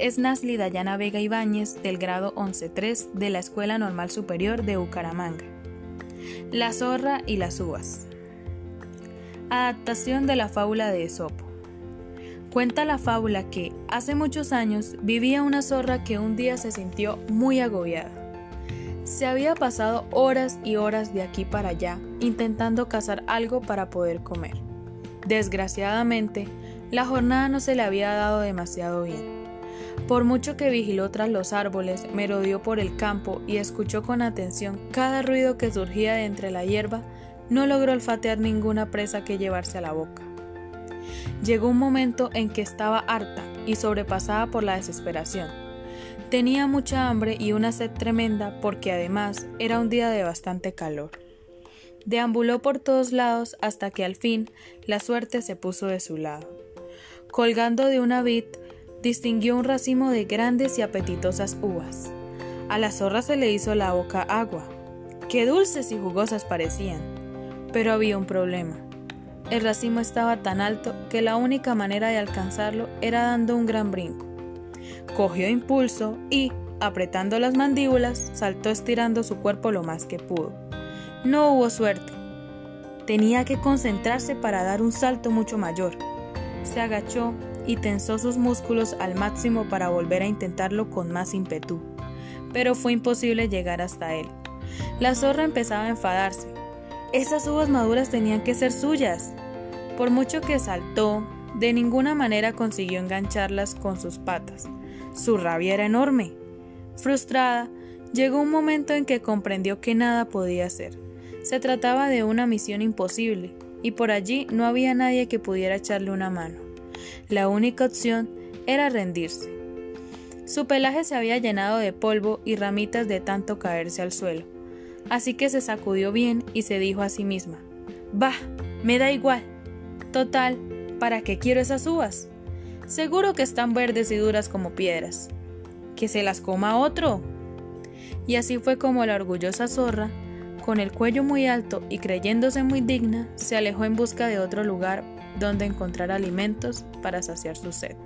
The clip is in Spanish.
es Nasli Dayana Vega Ibáñez del grado 11.3 de la Escuela Normal Superior de Bucaramanga. La zorra y las uvas. Adaptación de la fábula de Esopo. Cuenta la fábula que, hace muchos años, vivía una zorra que un día se sintió muy agobiada. Se había pasado horas y horas de aquí para allá intentando cazar algo para poder comer. Desgraciadamente, la jornada no se le había dado demasiado bien. Por mucho que vigiló tras los árboles, merodeó por el campo y escuchó con atención cada ruido que surgía de entre la hierba, no logró olfatear ninguna presa que llevarse a la boca. Llegó un momento en que estaba harta y sobrepasada por la desesperación. Tenía mucha hambre y una sed tremenda porque además era un día de bastante calor. Deambuló por todos lados hasta que al fin la suerte se puso de su lado. Colgando de una vid, distinguió un racimo de grandes y apetitosas uvas. A la zorra se le hizo la boca agua. Qué dulces y jugosas parecían. Pero había un problema. El racimo estaba tan alto que la única manera de alcanzarlo era dando un gran brinco. Cogió impulso y, apretando las mandíbulas, saltó estirando su cuerpo lo más que pudo. No hubo suerte. Tenía que concentrarse para dar un salto mucho mayor. Se agachó y tensó sus músculos al máximo para volver a intentarlo con más ímpetu. Pero fue imposible llegar hasta él. La zorra empezaba a enfadarse. Esas uvas maduras tenían que ser suyas. Por mucho que saltó, de ninguna manera consiguió engancharlas con sus patas. Su rabia era enorme. Frustrada, llegó un momento en que comprendió que nada podía hacer. Se trataba de una misión imposible, y por allí no había nadie que pudiera echarle una mano. La única opción era rendirse. Su pelaje se había llenado de polvo y ramitas de tanto caerse al suelo, así que se sacudió bien y se dijo a sí misma, Bah, me da igual. Total, ¿para qué quiero esas uvas? Seguro que están verdes y duras como piedras. Que se las coma otro. Y así fue como la orgullosa zorra, con el cuello muy alto y creyéndose muy digna, se alejó en busca de otro lugar donde encontrar alimentos para saciar su sed.